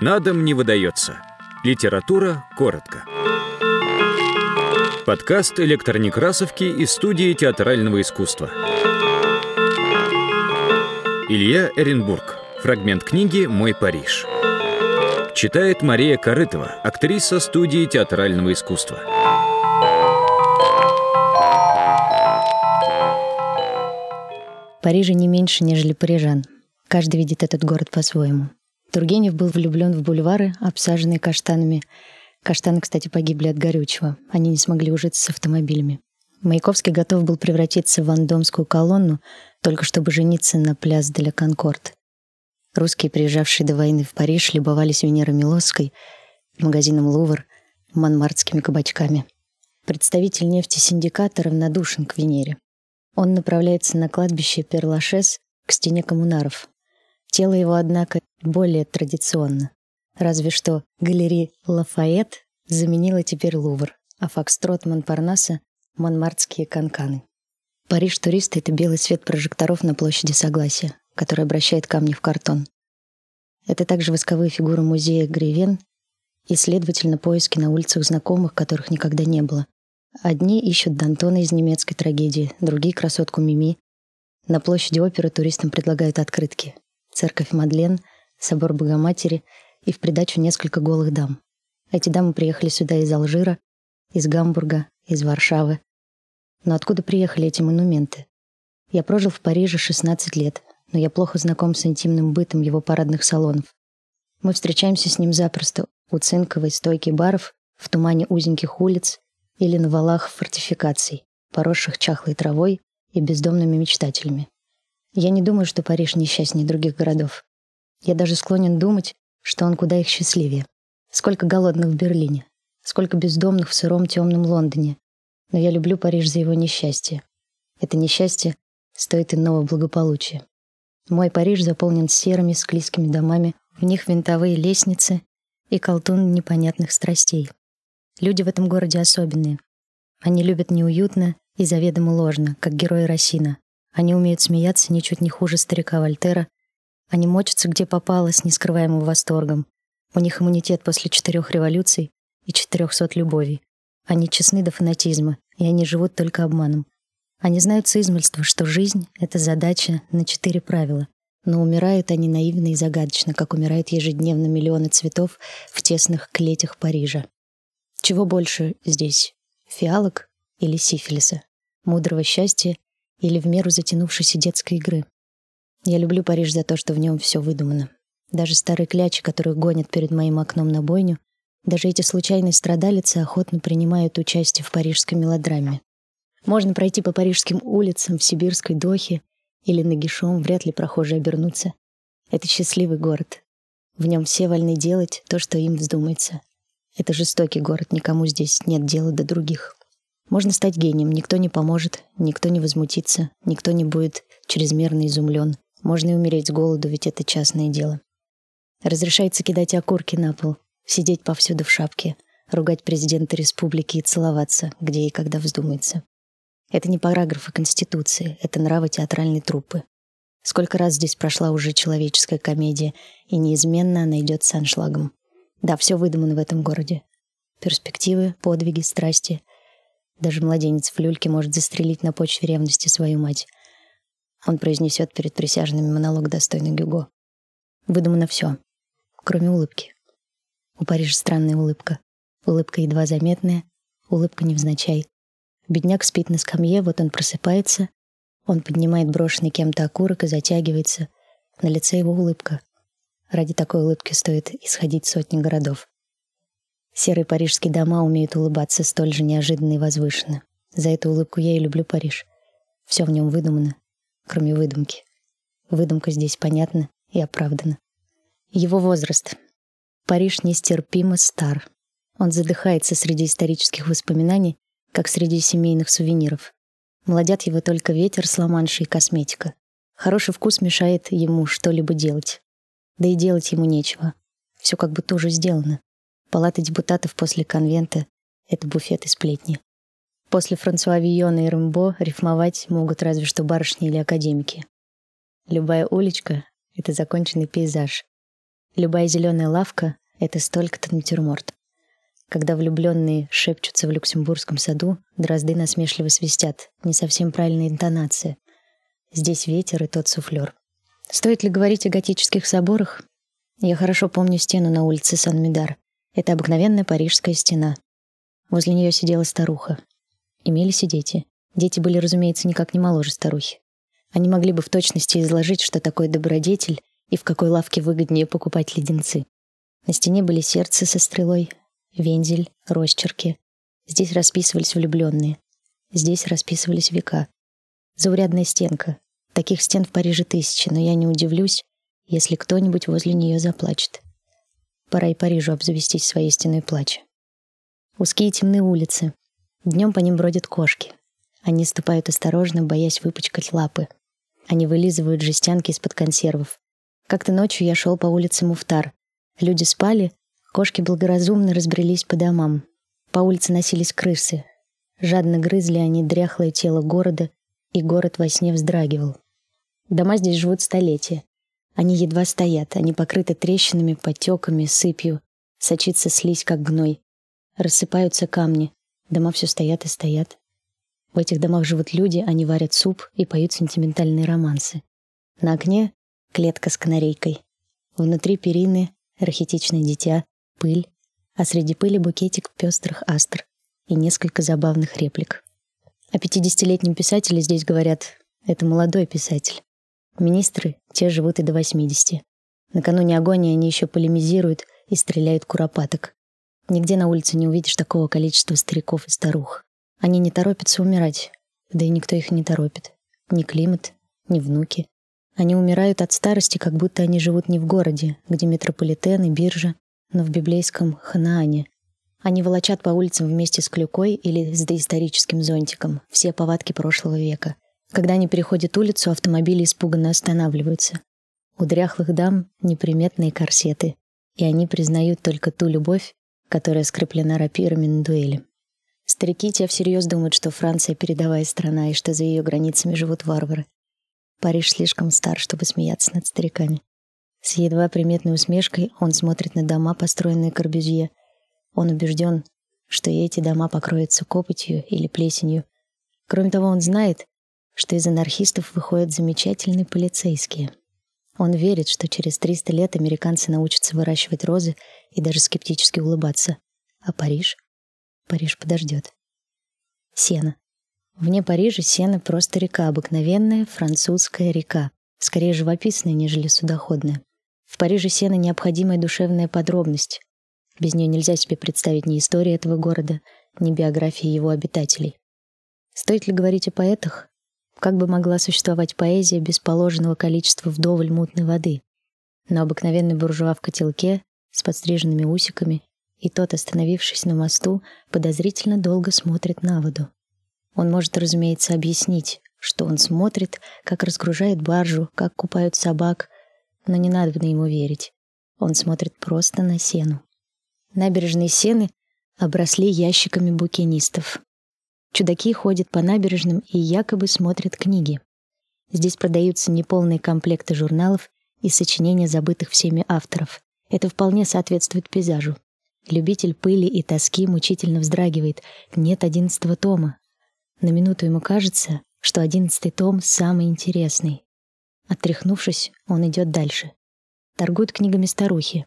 На дом не выдается. Литература коротко. Подкаст электронекрасовки из студии театрального искусства. Илья Эренбург. Фрагмент книги «Мой Париж». Читает Мария Корытова, актриса студии театрального искусства. Парижа не меньше, нежели парижан. Каждый видит этот город по-своему. Тургенев был влюблен в бульвары, обсаженные каштанами. Каштаны, кстати, погибли от горючего. Они не смогли ужиться с автомобилями. Маяковский готов был превратиться в вандомскую колонну, только чтобы жениться на пляс для Конкорд. Русские, приезжавшие до войны в Париж, любовались Венерой Милосской, магазином «Лувр», манмартскими кабачками. Представитель нефтесиндиката равнодушен к Венере. Он направляется на кладбище Перлашес к стене коммунаров. Тело его, однако, более традиционно. Разве что галерея Лафайет заменила теперь Лувр, а фокстрот Монпарнаса — монмартские канканы. Париж туристы — это белый свет прожекторов на площади Согласия, который обращает камни в картон. Это также восковые фигуры музея Гривен и, следовательно, поиски на улицах знакомых, которых никогда не было. Одни ищут Д'Антона из немецкой трагедии, другие — красотку Мими. На площади оперы туристам предлагают открытки церковь Мадлен, собор Богоматери и в придачу несколько голых дам. Эти дамы приехали сюда из Алжира, из Гамбурга, из Варшавы. Но откуда приехали эти монументы? Я прожил в Париже 16 лет, но я плохо знаком с интимным бытом его парадных салонов. Мы встречаемся с ним запросто у цинковой стойки баров, в тумане узеньких улиц или на валах фортификаций, поросших чахлой травой и бездомными мечтателями. Я не думаю, что Париж несчастнее других городов. Я даже склонен думать, что он куда их счастливее. Сколько голодных в Берлине, сколько бездомных в сыром темном Лондоне. Но я люблю Париж за его несчастье. Это несчастье стоит иного благополучия. Мой Париж заполнен серыми склизкими домами, в них винтовые лестницы и колтун непонятных страстей. Люди в этом городе особенные. Они любят неуютно и заведомо ложно, как герои Росина. Они умеют смеяться ничуть не хуже старика Вольтера. Они мочатся где попало с нескрываемым восторгом. У них иммунитет после четырех революций и четырехсот любовей. Они честны до фанатизма, и они живут только обманом. Они знают с измольства, что жизнь — это задача на четыре правила. Но умирают они наивно и загадочно, как умирают ежедневно миллионы цветов в тесных клетях Парижа. Чего больше здесь? Фиалок или сифилиса? Мудрого счастья или в меру затянувшейся детской игры. Я люблю Париж за то, что в нем все выдумано. Даже старые клячи, которых гонят перед моим окном на бойню, даже эти случайные страдалицы охотно принимают участие в парижской мелодраме. Можно пройти по парижским улицам в сибирской Дохе или нагишом, вряд ли прохожие обернутся. Это счастливый город. В нем все вольны делать то, что им вздумается. Это жестокий город, никому здесь нет дела до других. Можно стать гением, никто не поможет, никто не возмутится, никто не будет чрезмерно изумлен. Можно и умереть с голоду, ведь это частное дело. Разрешается кидать окурки на пол, сидеть повсюду в шапке, ругать президента республики и целоваться, где и когда вздумается. Это не параграфы Конституции, это нравы театральной труппы. Сколько раз здесь прошла уже человеческая комедия, и неизменно она идет с аншлагом. Да, все выдумано в этом городе. Перспективы, подвиги, страсти — даже младенец в люльке может застрелить на почве ревности свою мать. Он произнесет перед присяжными монолог достойный Гюго. Выдумано все, кроме улыбки. У Парижа странная улыбка. Улыбка едва заметная, улыбка невзначай. Бедняк спит на скамье, вот он просыпается. Он поднимает брошенный кем-то окурок и затягивается. На лице его улыбка. Ради такой улыбки стоит исходить сотни городов. Серые парижские дома умеют улыбаться столь же неожиданно и возвышенно. За эту улыбку я и люблю Париж. Все в нем выдумано, кроме выдумки. Выдумка здесь понятна и оправдана. Его возраст. Париж нестерпимо стар. Он задыхается среди исторических воспоминаний, как среди семейных сувениров. Молодят его только ветер с и косметика. Хороший вкус мешает ему что-либо делать. Да и делать ему нечего. Все как бы тоже сделано. Палата депутатов после конвента — это буфет и сплетни. После Франсуа Вийона и Рэмбо рифмовать могут разве что барышни или академики. Любая уличка — это законченный пейзаж. Любая зеленая лавка — это столько-то натюрморт. Когда влюбленные шепчутся в Люксембургском саду, дрозды насмешливо свистят. Не совсем правильная интонация. Здесь ветер и тот суфлер. Стоит ли говорить о готических соборах? Я хорошо помню стену на улице Сан-Медар. Это обыкновенная парижская стена. Возле нее сидела старуха. Имелись и дети. Дети были, разумеется, никак не моложе старухи. Они могли бы в точности изложить, что такое добродетель и в какой лавке выгоднее покупать леденцы. На стене были сердце со стрелой, вензель, росчерки. Здесь расписывались влюбленные. Здесь расписывались века. Заурядная стенка. Таких стен в Париже тысячи, но я не удивлюсь, если кто-нибудь возле нее заплачет. Пора и Парижу обзавестись своей стеной плача. Узкие темные улицы. Днем по ним бродят кошки. Они ступают осторожно, боясь выпачкать лапы. Они вылизывают жестянки из-под консервов. Как-то ночью я шел по улице Муфтар. Люди спали, Кошки благоразумно разбрелись по домам. По улице носились крысы. Жадно грызли они дряхлое тело города, и город во сне вздрагивал. Дома здесь живут столетия. Они едва стоят, они покрыты трещинами, потеками, сыпью. Сочится слизь, как гной. Рассыпаются камни. Дома все стоят и стоят. В этих домах живут люди, они варят суп и поют сентиментальные романсы. На окне клетка с канарейкой. Внутри перины рахитичное дитя, пыль, а среди пыли букетик пестрых астр и несколько забавных реплик. О пятидесятилетнем писателе здесь говорят «это молодой писатель». Министры, те живут и до 80. Накануне агонии они еще полемизируют и стреляют куропаток. Нигде на улице не увидишь такого количества стариков и старух. Они не торопятся умирать, да и никто их не торопит. Ни климат, ни внуки. Они умирают от старости, как будто они живут не в городе, где метрополитен и биржа, но в библейском Ханаане. Они волочат по улицам вместе с клюкой или с доисторическим зонтиком, все повадки прошлого века. Когда они переходят улицу, автомобили испуганно останавливаются. У дряхлых дам неприметные корсеты, и они признают только ту любовь, которая скреплена рапирами на дуэли. Старики те всерьез думают, что Франция передовая страна и что за ее границами живут варвары. Париж слишком стар, чтобы смеяться над стариками. С едва приметной усмешкой он смотрит на дома, построенные Корбюзье. Он убежден, что эти дома покроются копотью или плесенью. Кроме того, он знает, что из анархистов выходят замечательные полицейские. Он верит, что через 300 лет американцы научатся выращивать розы и даже скептически улыбаться. А Париж? Париж подождет. Сена. Вне Парижа Сена просто река, обыкновенная французская река, скорее живописная, нежели судоходная. В Париже сено необходимая душевная подробность. Без нее нельзя себе представить ни истории этого города, ни биографии его обитателей. Стоит ли говорить о поэтах? Как бы могла существовать поэзия без положенного количества вдоволь мутной воды? Но обыкновенный буржуа в котелке с подстриженными усиками и тот, остановившись на мосту, подозрительно долго смотрит на воду. Он может, разумеется, объяснить, что он смотрит, как разгружает баржу, как купают собак, но не надо ему верить. Он смотрит просто на сену. Набережные сены обросли ящиками букинистов. Чудаки ходят по набережным и якобы смотрят книги. Здесь продаются неполные комплекты журналов и сочинения забытых всеми авторов. Это вполне соответствует пейзажу. Любитель пыли и тоски мучительно вздрагивает. Нет одиннадцатого тома. На минуту ему кажется, что одиннадцатый том самый интересный. Отряхнувшись, он идет дальше. Торгуют книгами старухи.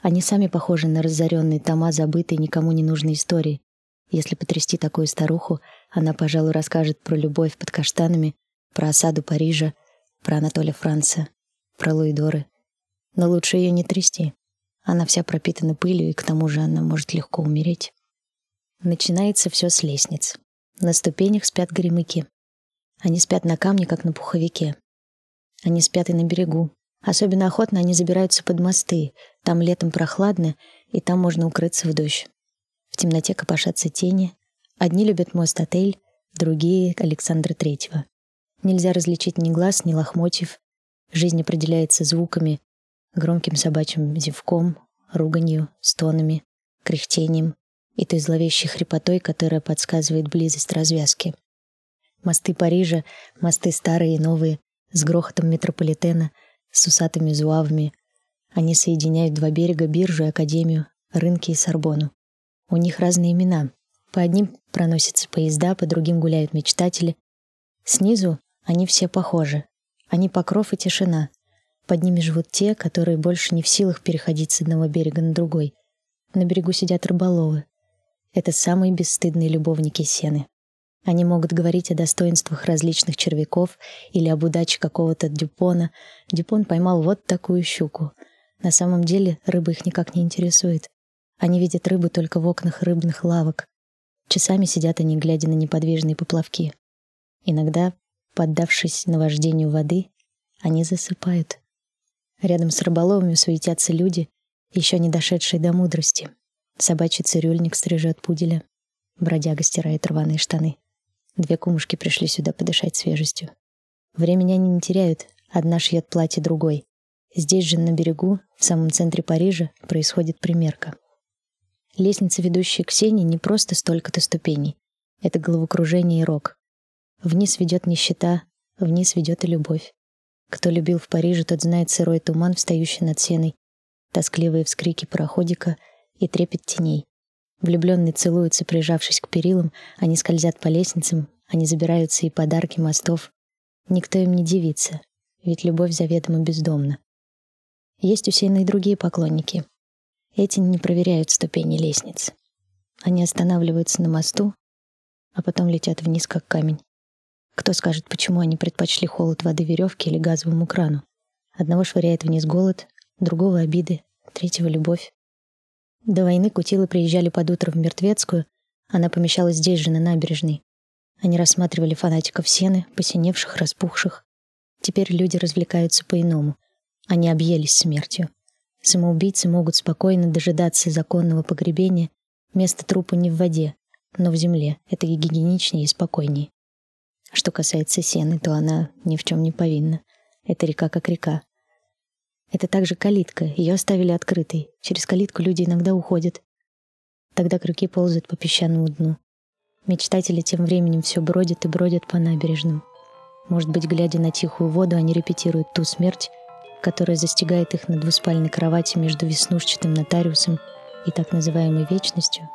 Они сами похожи на разоренные тома забытой никому не нужной истории. Если потрясти такую старуху, она, пожалуй, расскажет про любовь под каштанами, про осаду Парижа, про Анатолия Франца, про Луидоры. Но лучше ее не трясти. Она вся пропитана пылью, и к тому же она может легко умереть. Начинается все с лестниц. На ступенях спят гремыки. Они спят на камне, как на пуховике. Они спят и на берегу. Особенно охотно они забираются под мосты. Там летом прохладно, и там можно укрыться в дождь. В темноте копошатся тени. Одни любят мост-отель, другие — Александра Третьего. Нельзя различить ни глаз, ни лохмотьев. Жизнь определяется звуками, громким собачьим зевком, руганью, стонами, кряхтением и той зловещей хрипотой, которая подсказывает близость развязки. Мосты Парижа, мосты старые и новые, с грохотом метрополитена, с усатыми зуавами. Они соединяют два берега, биржу и академию, рынки и Сорбону. У них разные имена. По одним проносятся поезда, по другим гуляют мечтатели. Снизу они все похожи. Они покров и тишина. Под ними живут те, которые больше не в силах переходить с одного берега на другой. На берегу сидят рыболовы. Это самые бесстыдные любовники сены. Они могут говорить о достоинствах различных червяков или об удаче какого-то дюпона. Дюпон поймал вот такую щуку. На самом деле рыба их никак не интересует. Они видят рыбу только в окнах рыбных лавок. Часами сидят они, глядя на неподвижные поплавки. Иногда, поддавшись наваждению воды, они засыпают. Рядом с рыболовами суетятся люди, еще не дошедшие до мудрости. Собачий цирюльник стрижет пуделя. Бродяга стирает рваные штаны. Две кумушки пришли сюда подышать свежестью. Времени они не теряют, одна шьет платье другой. Здесь же, на берегу, в самом центре Парижа, происходит примерка. Лестница, ведущая к Сене, не просто столько-то ступеней. Это головокружение и рок. Вниз ведет нищета, вниз ведет и любовь. Кто любил в Париже, тот знает сырой туман, встающий над сеной, тоскливые вскрики пароходика и трепет теней. Влюбленные целуются, прижавшись к перилам, они скользят по лестницам, они забираются и подарки мостов. Никто им не дивится, ведь любовь заведомо бездомна. Есть у Сейны и другие поклонники. Эти не проверяют ступени лестниц. Они останавливаются на мосту, а потом летят вниз, как камень. Кто скажет, почему они предпочли холод воды веревки или газовому крану? Одного швыряет вниз голод, другого — обиды, третьего — любовь. До войны кутилы приезжали под утро в Мертвецкую, она помещалась здесь же, на набережной. Они рассматривали фанатиков сены, посиневших, распухших. Теперь люди развлекаются по-иному. Они объелись смертью. Самоубийцы могут спокойно дожидаться законного погребения. Место трупа не в воде, но в земле. Это гигиеничнее и спокойнее. Что касается Сены, то она ни в чем не повинна. Это река как река. Это также калитка. Ее оставили открытой. Через калитку люди иногда уходят. Тогда крюки ползают по песчаному дну. Мечтатели тем временем все бродят и бродят по набережным. Может быть, глядя на тихую воду, они репетируют ту смерть, которая застигает их на двуспальной кровати между веснушчатым нотариусом и так называемой вечностью.